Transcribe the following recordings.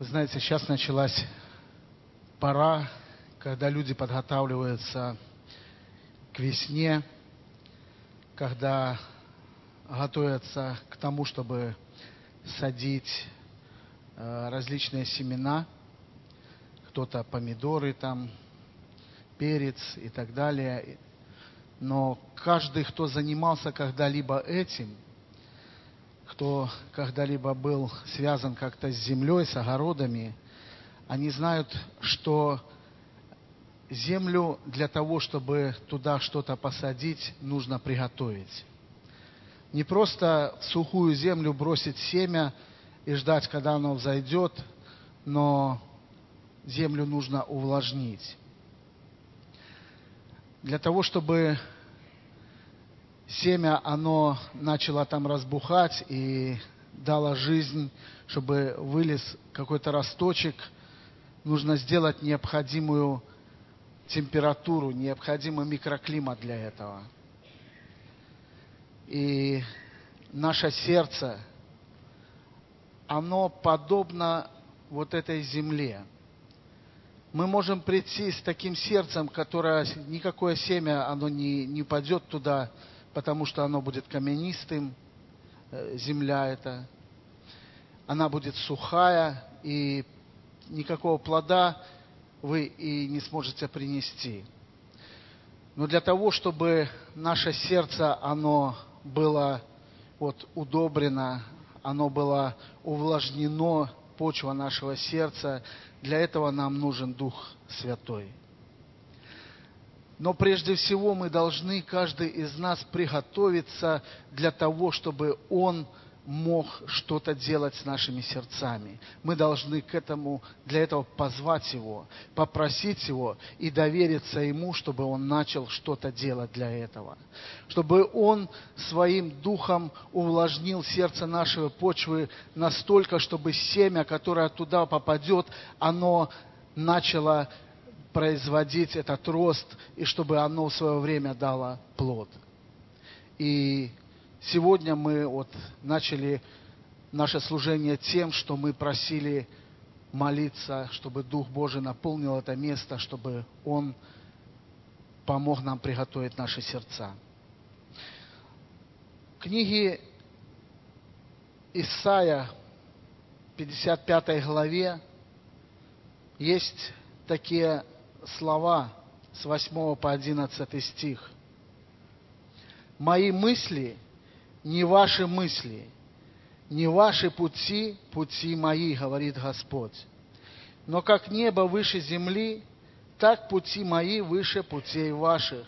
Вы знаете, сейчас началась пора, когда люди подготавливаются к весне, когда готовятся к тому, чтобы садить э, различные семена, кто-то помидоры там, перец и так далее. Но каждый, кто занимался когда-либо этим, кто когда-либо был связан как-то с землей, с огородами, они знают, что землю для того, чтобы туда что-то посадить, нужно приготовить. Не просто в сухую землю бросить семя и ждать, когда оно взойдет, но землю нужно увлажнить. Для того, чтобы семя, оно начало там разбухать и дало жизнь, чтобы вылез какой-то росточек, нужно сделать необходимую температуру, необходимый микроклимат для этого. И наше сердце, оно подобно вот этой земле. Мы можем прийти с таким сердцем, которое никакое семя, оно не, не пойдет туда, потому что оно будет каменистым, э, земля эта. Она будет сухая, и никакого плода вы и не сможете принести. Но для того, чтобы наше сердце, оно было вот удобрено, оно было увлажнено, почва нашего сердца, для этого нам нужен Дух Святой. Но прежде всего мы должны, каждый из нас, приготовиться для того, чтобы Он мог что-то делать с нашими сердцами. Мы должны к этому, для этого позвать Его, попросить Его и довериться Ему, чтобы Он начал что-то делать для этого. Чтобы Он своим духом увлажнил сердце нашей почвы настолько, чтобы семя, которое туда попадет, оно начало производить этот рост, и чтобы оно в свое время дало плод. И сегодня мы вот начали наше служение тем, что мы просили молиться, чтобы Дух Божий наполнил это место, чтобы Он помог нам приготовить наши сердца. В книге Исаия, 55 главе, есть такие слова с 8 по 11 стих. «Мои мысли не ваши мысли, не ваши пути, пути мои, говорит Господь. Но как небо выше земли, так пути мои выше путей ваших,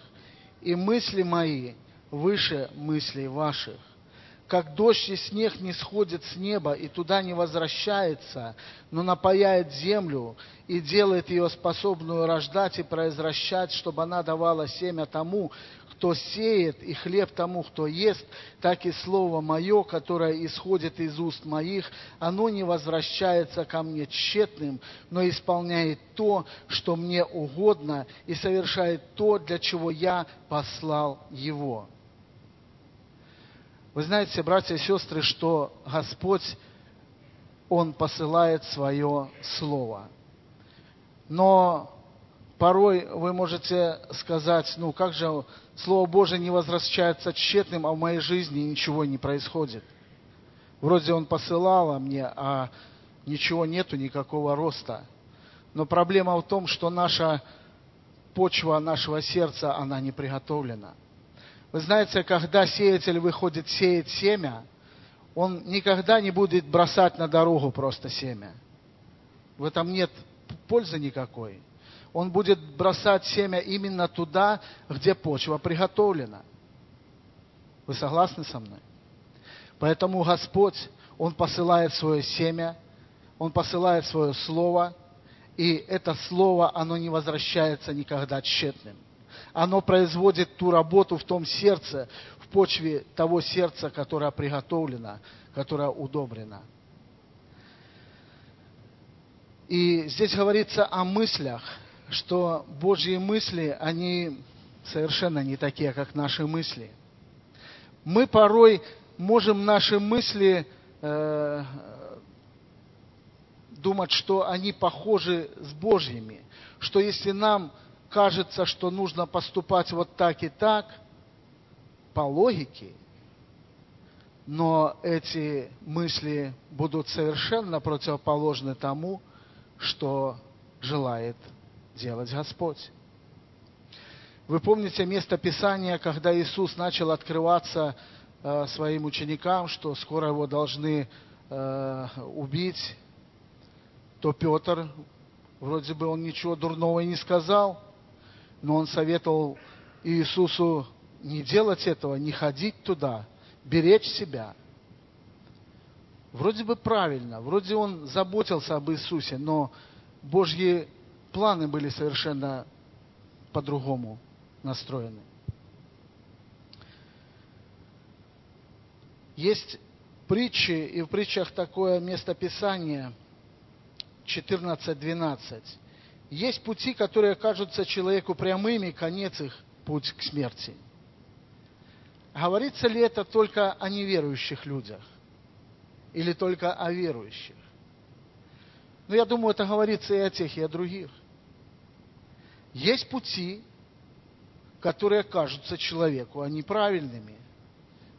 и мысли мои выше мыслей ваших как дождь и снег не сходит с неба и туда не возвращается, но напаяет землю и делает ее способную рождать и произвращать, чтобы она давала семя тому, кто сеет, и хлеб тому, кто ест, так и слово мое, которое исходит из уст моих, оно не возвращается ко мне тщетным, но исполняет то, что мне угодно, и совершает то, для чего я послал его. Вы знаете, братья и сестры, что Господь, Он посылает свое Слово. Но порой вы можете сказать, ну как же Слово Божие не возвращается тщетным, а в моей жизни ничего не происходит. Вроде Он посылал мне, а ничего нету, никакого роста. Но проблема в том, что наша почва нашего сердца, она не приготовлена. Вы знаете, когда сеятель выходит сеять семя, он никогда не будет бросать на дорогу просто семя. В этом нет пользы никакой. Он будет бросать семя именно туда, где почва приготовлена. Вы согласны со мной? Поэтому Господь, Он посылает свое семя, Он посылает свое слово, и это слово, оно не возвращается никогда тщетным оно производит ту работу в том сердце, в почве того сердца, которое приготовлено, которое удобрено. И здесь говорится о мыслях, что Божьи мысли, они совершенно не такие, как наши мысли. Мы порой можем наши мысли э, думать, что они похожи с Божьими, что если нам кажется, что нужно поступать вот так и так, по логике, но эти мысли будут совершенно противоположны тому, что желает делать Господь. Вы помните место Писания, когда Иисус начал открываться э, своим ученикам, что скоро его должны э, убить, то Петр, вроде бы он ничего дурного и не сказал, но он советовал Иисусу не делать этого, не ходить туда, беречь себя. Вроде бы правильно, вроде он заботился об Иисусе, но Божьи планы были совершенно по-другому настроены. Есть притчи, и в притчах такое местописание 14.12. Есть пути, которые кажутся человеку прямыми, конец их – путь к смерти. Говорится ли это только о неверующих людях? Или только о верующих? Но я думаю, это говорится и о тех, и о других. Есть пути, которые кажутся человеку а неправильными.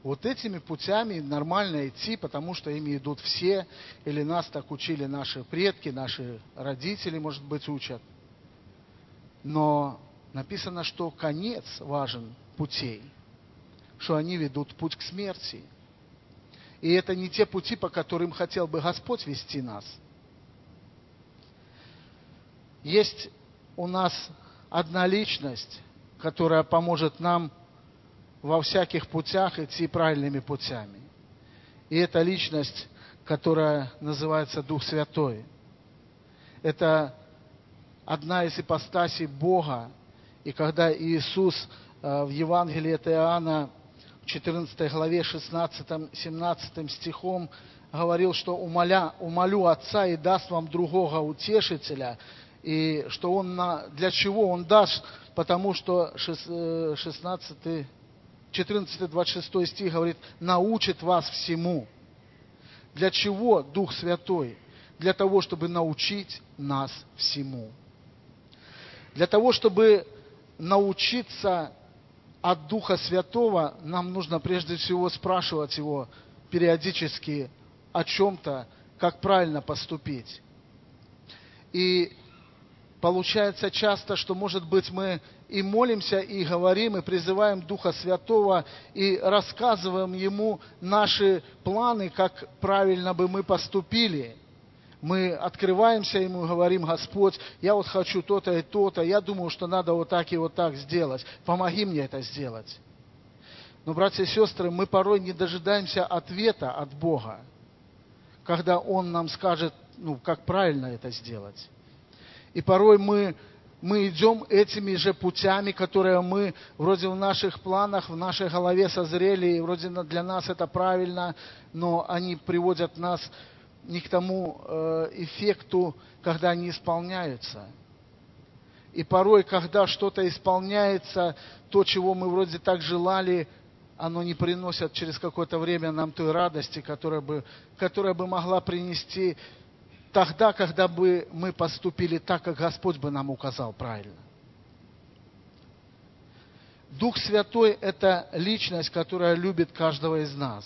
Вот этими путями нормально идти, потому что ими идут все, или нас так учили наши предки, наши родители, может быть, учат. Но написано, что конец важен путей, что они ведут путь к смерти. И это не те пути, по которым хотел бы Господь вести нас. Есть у нас одна личность, которая поможет нам во всяких путях идти правильными путями. И это личность, которая называется Дух Святой. Это одна из ипостасей Бога. И когда Иисус э, в Евангелии от Иоанна, в 14 главе 16-17 стихом говорил, что умоля, умолю Отца и даст вам другого утешителя, и что Он на, для чего Он даст, потому что 16, 14, 26 стих говорит, научит вас всему. Для чего Дух Святой? Для того, чтобы научить нас всему. Для того, чтобы научиться от Духа Святого, нам нужно прежде всего спрашивать Его периодически о чем-то, как правильно поступить. И получается часто, что, может быть, мы и молимся, и говорим, и призываем Духа Святого, и рассказываем Ему наши планы, как правильно бы мы поступили. Мы открываемся Ему и говорим, Господь, я вот хочу то-то и то-то, я думаю, что надо вот так и вот так сделать. Помоги мне это сделать. Но, братья и сестры, мы порой не дожидаемся ответа от Бога, когда Он нам скажет, ну, как правильно это сделать. И порой мы, мы идем этими же путями, которые мы вроде в наших планах, в нашей голове созрели, и вроде для нас это правильно, но они приводят нас не к тому э, эффекту, когда они исполняются. И порой, когда что-то исполняется, то, чего мы вроде так желали, оно не приносит через какое-то время нам той радости, которая бы, которая бы могла принести тогда, когда бы мы поступили так, как Господь бы нам указал правильно. Дух Святой – это личность, которая любит каждого из нас,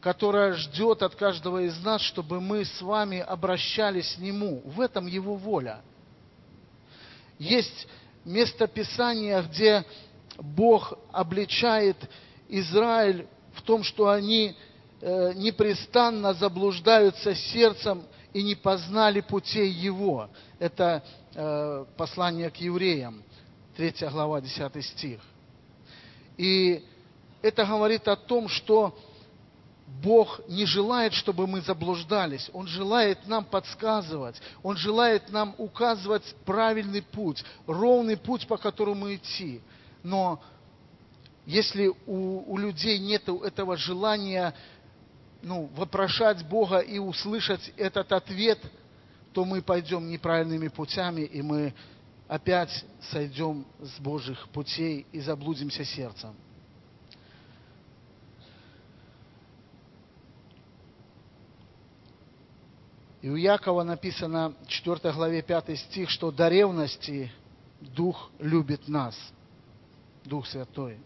которая ждет от каждого из нас, чтобы мы с вами обращались к Нему. В этом Его воля. Есть место Писания, где Бог обличает Израиль в том, что они э, непрестанно заблуждаются сердцем и не познали путей Его. Это э, послание к евреям, 3 глава, 10 стих. И это говорит о том, что Бог не желает, чтобы мы заблуждались. Он желает нам подсказывать. Он желает нам указывать правильный путь, ровный путь, по которому идти. Но если у, у людей нет этого желания ну, вопрошать Бога и услышать этот ответ, то мы пойдем неправильными путями, и мы опять сойдем с Божьих путей и заблудимся сердцем. И у Якова написано, 4 главе 5 стих, что до ревности Дух любит нас, Дух Святой.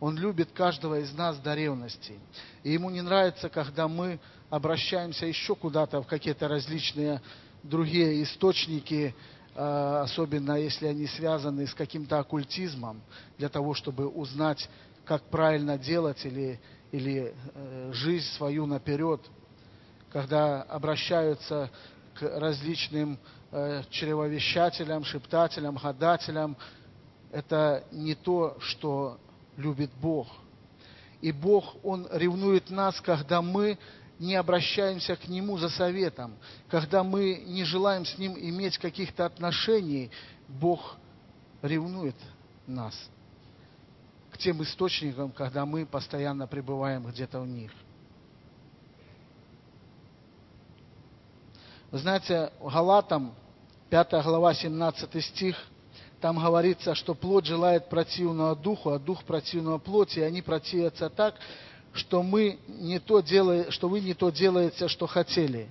Он любит каждого из нас до ревности. И ему не нравится, когда мы обращаемся еще куда-то в какие-то различные другие источники, а, особенно если они связаны с каким-то оккультизмом, для того, чтобы узнать, как правильно делать или, или э, жизнь свою наперед, когда обращаются к различным э, чревовещателям, шептателям, гадателям, это не то, что любит Бог. И Бог, Он ревнует нас, когда мы не обращаемся к Нему за советом, когда мы не желаем с Ним иметь каких-то отношений, Бог ревнует нас к тем источникам, когда мы постоянно пребываем где-то в них. Вы знаете, Галатам, 5 глава, 17 стих – там говорится, что плоть желает противного духу, а дух противного плоти, и они противятся так, что, мы не то делаем, что вы не то делаете, что хотели.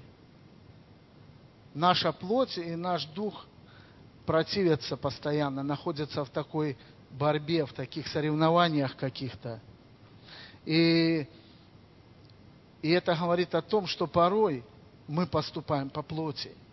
Наша плоть и наш дух противятся постоянно, находятся в такой борьбе, в таких соревнованиях каких-то. И, и это говорит о том, что порой мы поступаем по плоти –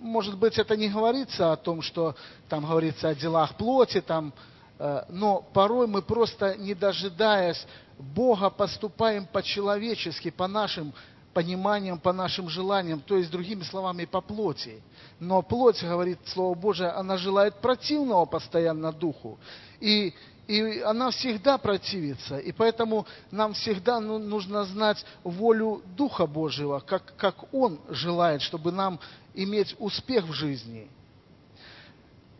может быть, это не говорится о том, что там говорится о делах плоти, там, э, но порой мы просто, не дожидаясь Бога, поступаем по-человечески, по нашим пониманиям, по нашим желаниям, то есть, другими словами, по плоти. Но плоть, говорит Слово Божие, она желает противного постоянно духу. И и она всегда противится. И поэтому нам всегда ну, нужно знать волю Духа Божьего, как, как Он желает, чтобы нам иметь успех в жизни.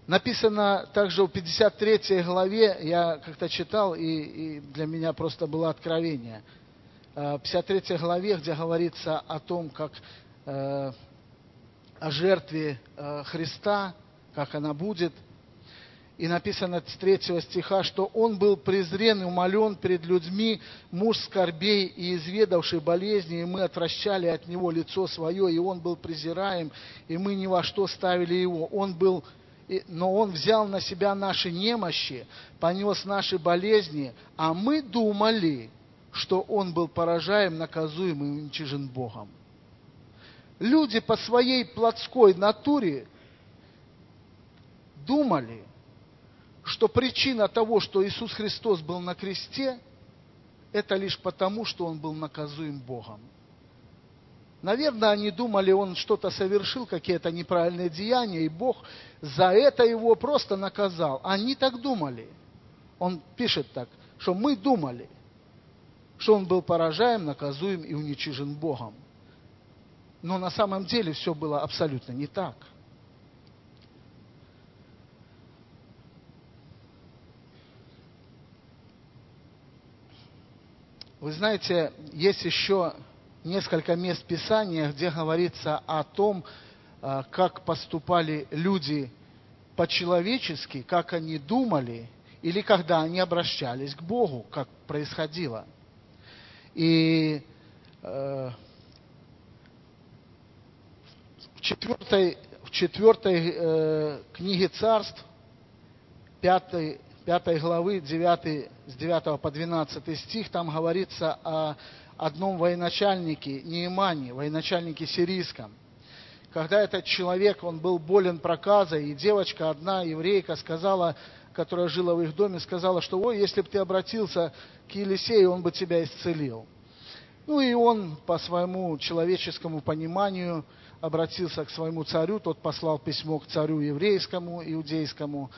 Написано также в 53 главе, я как-то читал, и, и для меня просто было откровение. В 53 главе, где говорится о том, как э, о жертве э, Христа, как она будет – и написано с третьего стиха, что он был презрен и умолен перед людьми, муж скорбей и изведавший болезни, и мы отвращали от него лицо свое, и он был презираем, и мы ни во что ставили его. Он был, но он взял на себя наши немощи, понес наши болезни, а мы думали, что он был поражаем, наказуем и уничижен Богом. Люди по своей плотской натуре думали – что причина того, что Иисус Христос был на кресте, это лишь потому, что Он был наказуем Богом. Наверное, они думали, он что-то совершил, какие-то неправильные деяния, и Бог за это его просто наказал. Они так думали. Он пишет так, что мы думали, что он был поражаем, наказуем и уничижен Богом. Но на самом деле все было абсолютно не так – Вы знаете, есть еще несколько мест Писания, где говорится о том, а, как поступали люди по-человечески, как они думали, или когда они обращались к Богу, как происходило. И э, в четвертой, в четвертой э, книге царств, пятой, 5 главы 9, с 9 по 12 стих, там говорится о одном военачальнике, Неимане, военачальнике сирийском. Когда этот человек, он был болен проказой, и девочка одна, еврейка, сказала, которая жила в их доме, сказала, что, ой, если бы ты обратился к Елисею, он бы тебя исцелил. Ну и он по своему человеческому пониманию обратился к своему царю, тот послал письмо к царю еврейскому, иудейскому,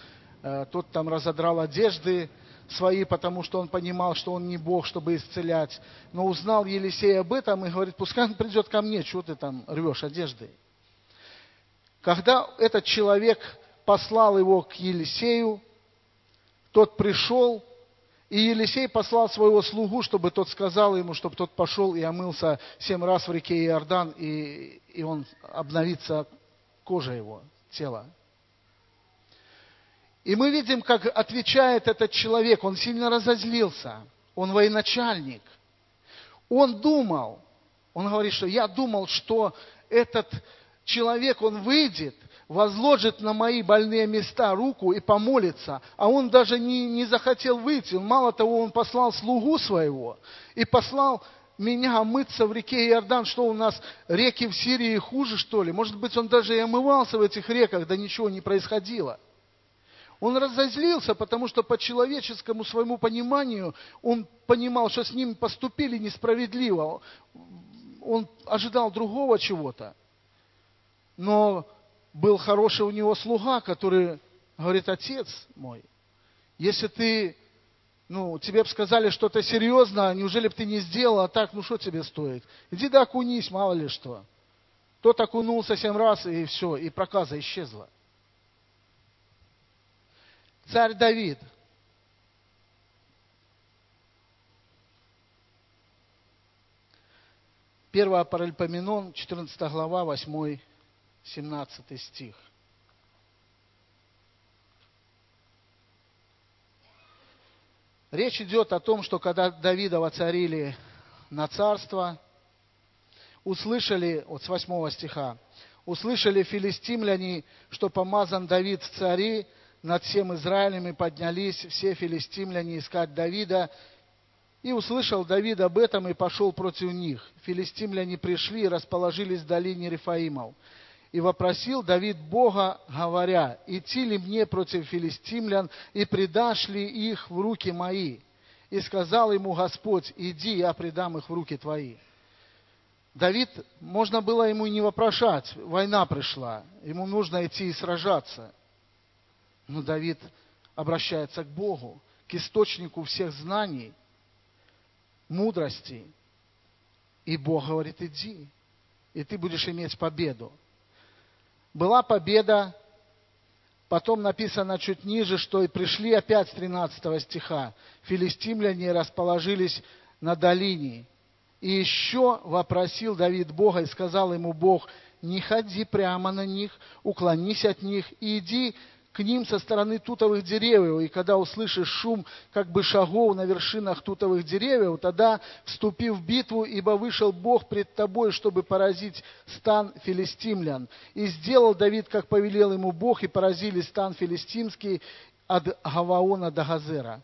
тот там разодрал одежды свои, потому что он понимал, что он не Бог, чтобы исцелять. Но узнал Елисей об этом и говорит, пускай он придет ко мне, что ты там рвешь одежды. Когда этот человек послал его к Елисею, тот пришел, и Елисей послал своего слугу, чтобы тот сказал ему, чтобы тот пошел и омылся семь раз в реке Иордан, и, и он обновится кожа его, тела. И мы видим, как отвечает этот человек. Он сильно разозлился. Он военачальник. Он думал, Он говорит, что я думал, что этот человек, он выйдет, возложит на мои больные места руку и помолится, а он даже не, не захотел выйти. Мало того, он послал слугу своего и послал меня омыться в реке Иордан, что у нас реки в Сирии хуже, что ли? Может быть, он даже и омывался в этих реках, да ничего не происходило. Он разозлился, потому что по человеческому своему пониманию он понимал, что с ним поступили несправедливо. Он ожидал другого чего-то. Но был хороший у него слуга, который говорит, отец мой, если ты, ну, тебе бы сказали что-то серьезно, неужели бы ты не сделал, а так, ну, что тебе стоит? Иди да окунись, мало ли что. Тот окунулся семь раз, и все, и проказа исчезла. Царь Давид. Первая Паральпоменон, 14 глава, 8 17 стих. Речь идет о том, что когда Давида воцарили на царство, услышали, вот с 8 стиха, услышали филистимляне, что помазан Давид в цари, над всем Израилем и поднялись все филистимляне искать Давида. И услышал Давид об этом и пошел против них. Филистимляне пришли и расположились в долине Рифаимов. И вопросил Давид Бога, говоря, идти ли мне против филистимлян, и предашь ли их в руки мои? И сказал ему Господь, иди, я предам их в руки твои. Давид, можно было ему и не вопрошать, война пришла, ему нужно идти и сражаться. Но Давид обращается к Богу, к источнику всех знаний, мудрости. И Бог говорит, иди, и ты будешь иметь победу была победа, потом написано чуть ниже, что и пришли опять с 13 стиха, филистимляне расположились на долине. И еще вопросил Давид Бога и сказал ему Бог, не ходи прямо на них, уклонись от них и иди к ним со стороны тутовых деревьев, и когда услышишь шум как бы шагов на вершинах тутовых деревьев, тогда вступи в битву, ибо вышел Бог пред тобой, чтобы поразить стан филистимлян. И сделал Давид, как повелел ему Бог, и поразили стан филистимский от Гаваона до Газера.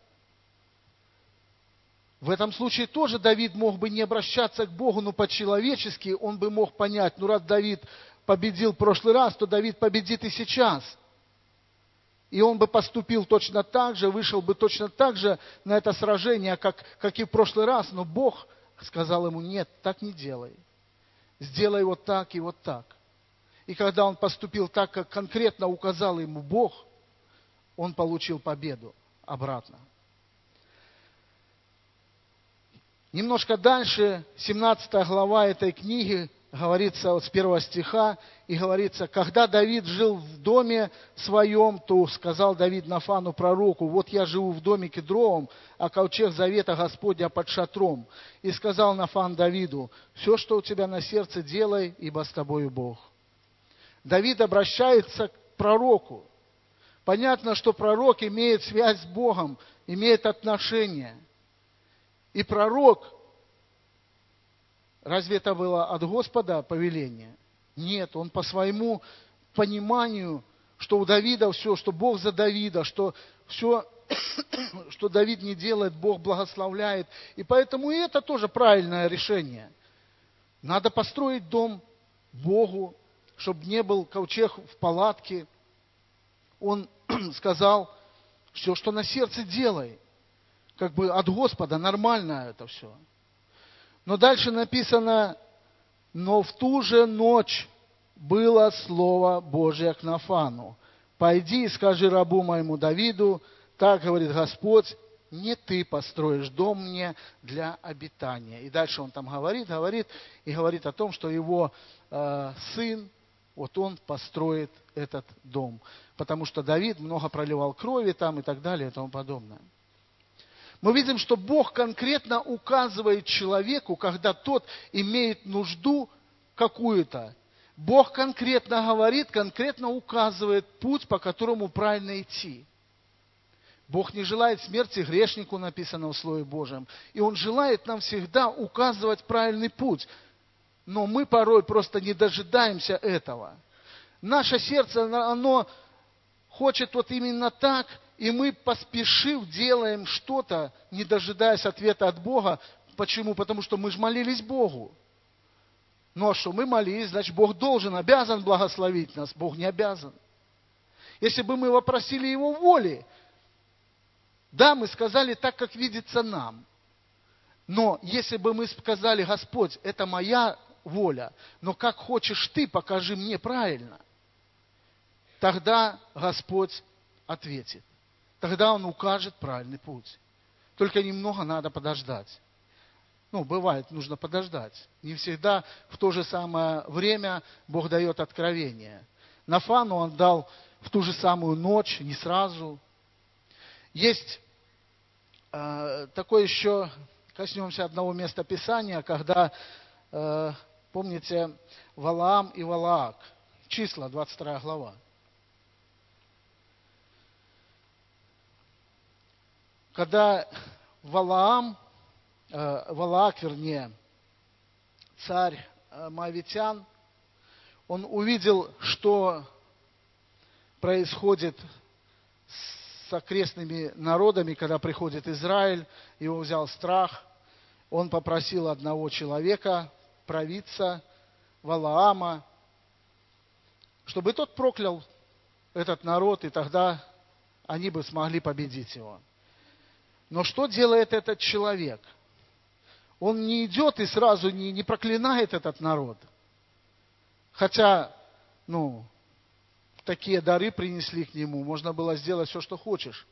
В этом случае тоже Давид мог бы не обращаться к Богу, но по-человечески он бы мог понять, ну раз Давид победил в прошлый раз, то Давид победит и сейчас – и он бы поступил точно так же, вышел бы точно так же на это сражение, как, как и в прошлый раз. Но Бог сказал ему, нет, так не делай. Сделай вот так и вот так. И когда он поступил так, как конкретно указал ему Бог, он получил победу обратно. Немножко дальше, 17 глава этой книги, говорится вот с первого стиха, и говорится, когда Давид жил в доме своем, то сказал Давид Нафану пророку, вот я живу в доме кедровом, а ковчег завета Господня под шатром. И сказал Нафан Давиду, все, что у тебя на сердце, делай, ибо с тобою Бог. Давид обращается к пророку. Понятно, что пророк имеет связь с Богом, имеет отношение. И пророк Разве это было от Господа повеление? Нет, он по своему пониманию, что у Давида все, что Бог за Давида, что все, что Давид не делает, Бог благословляет. И поэтому и это тоже правильное решение. Надо построить дом Богу, чтобы не был ковчег в палатке. Он сказал, все, что на сердце делай. Как бы от Господа нормально это все. Но дальше написано, но в ту же ночь было слово Божье к Нафану. Пойди и скажи рабу моему Давиду, так говорит Господь, не ты построишь дом мне для обитания. И дальше он там говорит, говорит, и говорит о том, что его э, сын, вот он построит этот дом. Потому что Давид много проливал крови там и так далее и тому подобное мы видим, что Бог конкретно указывает человеку, когда тот имеет нужду какую-то. Бог конкретно говорит, конкретно указывает путь, по которому правильно идти. Бог не желает смерти грешнику, написано в Слове Божьем. И Он желает нам всегда указывать правильный путь. но мы порой просто не дожидаемся этого. Наше сердце, оно хочет вот именно так, и мы, поспешив, делаем что-то, не дожидаясь ответа от Бога. Почему? Потому что мы же молились Богу. Ну а что, мы молились, значит, Бог должен, обязан благословить нас. Бог не обязан. Если бы мы вопросили Его воли, да, мы сказали так, как видится нам. Но если бы мы сказали, Господь, это моя воля, но как хочешь ты, покажи мне правильно, тогда Господь ответит. Тогда Он укажет правильный путь. Только немного надо подождать. Ну, бывает, нужно подождать. Не всегда в то же самое время Бог дает откровение. Нафану он дал в ту же самую ночь, не сразу. Есть э, такое еще, коснемся одного места Писания, когда, э, помните, Валаам и Валаак, числа, 22 глава. Когда Валаам Э, Валаак, вернее, царь э, Моавитян, он увидел, что происходит с окрестными народами, когда приходит Израиль, его взял страх, он попросил одного человека, провидца, Валаама, чтобы тот проклял этот народ, и тогда они бы смогли победить его. Но что делает этот человек – он не идет и сразу не, не проклинает этот народ. Хотя, ну, такие дары принесли к нему, можно было сделать все, что хочешь.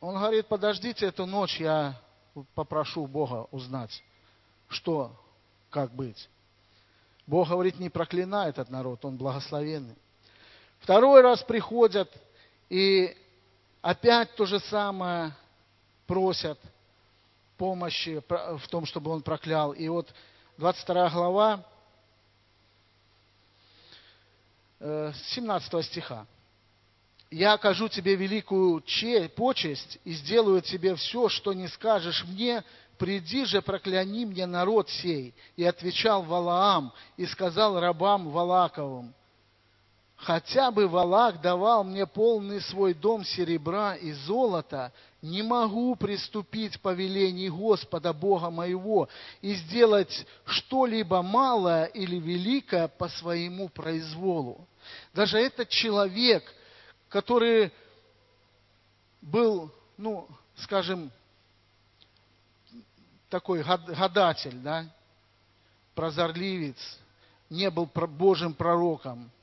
Он говорит, подождите эту ночь, я попрошу Бога узнать, что, как быть. Бог говорит, не проклинай этот народ, он благословенный. Второй раз приходят и опять то же самое просят – помощи в том, чтобы он проклял. И вот 22 глава, 17 э, стиха. «Я окажу тебе великую почесть и сделаю тебе все, что не скажешь мне, приди же, прокляни мне народ сей». И отвечал Валаам и сказал рабам Валаковым, Хотя бы Валак давал мне полный свой дом серебра и золота, не могу приступить по велению Господа Бога моего и сделать что-либо малое или великое по своему произволу. Даже этот человек, который был, ну, скажем, такой гадатель, да, прозорливец, не был Божьим пророком –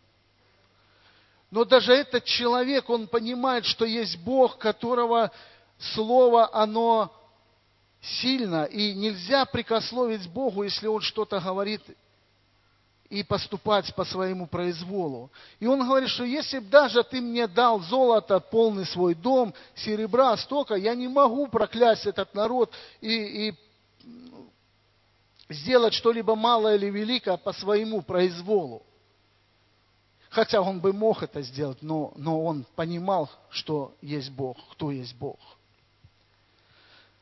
но даже этот человек, он понимает, что есть Бог, которого слово, оно сильно, и нельзя прикословить Богу, если Он что-то говорит и поступать по своему произволу. И он говорит, что если бы даже ты мне дал золото, полный свой дом, серебра столько, я не могу проклясть этот народ и, и сделать что-либо малое или великое по своему произволу. Хотя он бы мог это сделать, но, но он понимал, что есть Бог, кто есть Бог.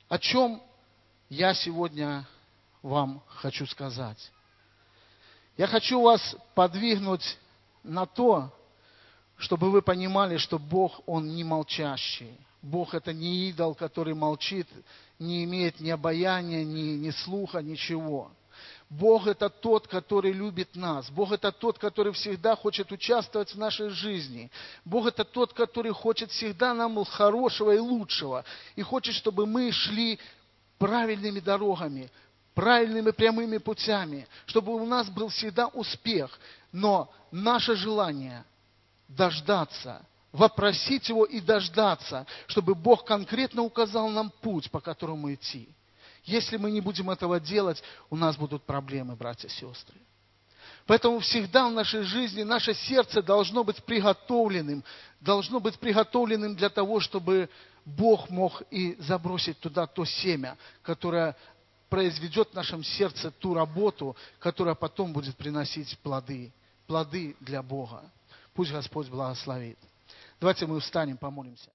О чем я сегодня вам хочу сказать? Я хочу вас подвигнуть на то, чтобы вы понимали, что Бог, Он не молчащий. Бог это не идол, который молчит, не имеет ни обаяния, ни, ни слуха, ничего. Бог это тот, который любит нас. Бог это тот, который всегда хочет участвовать в нашей жизни. Бог это тот, который хочет всегда нам хорошего и лучшего. И хочет, чтобы мы шли правильными дорогами, правильными прямыми путями, чтобы у нас был всегда успех. Но наше желание дождаться, вопросить Его и дождаться, чтобы Бог конкретно указал нам путь, по которому идти. Если мы не будем этого делать, у нас будут проблемы, братья и сестры. Поэтому всегда в нашей жизни наше сердце должно быть приготовленным, должно быть приготовленным для того, чтобы Бог мог и забросить туда то семя, которое произведет в нашем сердце ту работу, которая потом будет приносить плоды, плоды для Бога. Пусть Господь благословит. Давайте мы встанем, помолимся.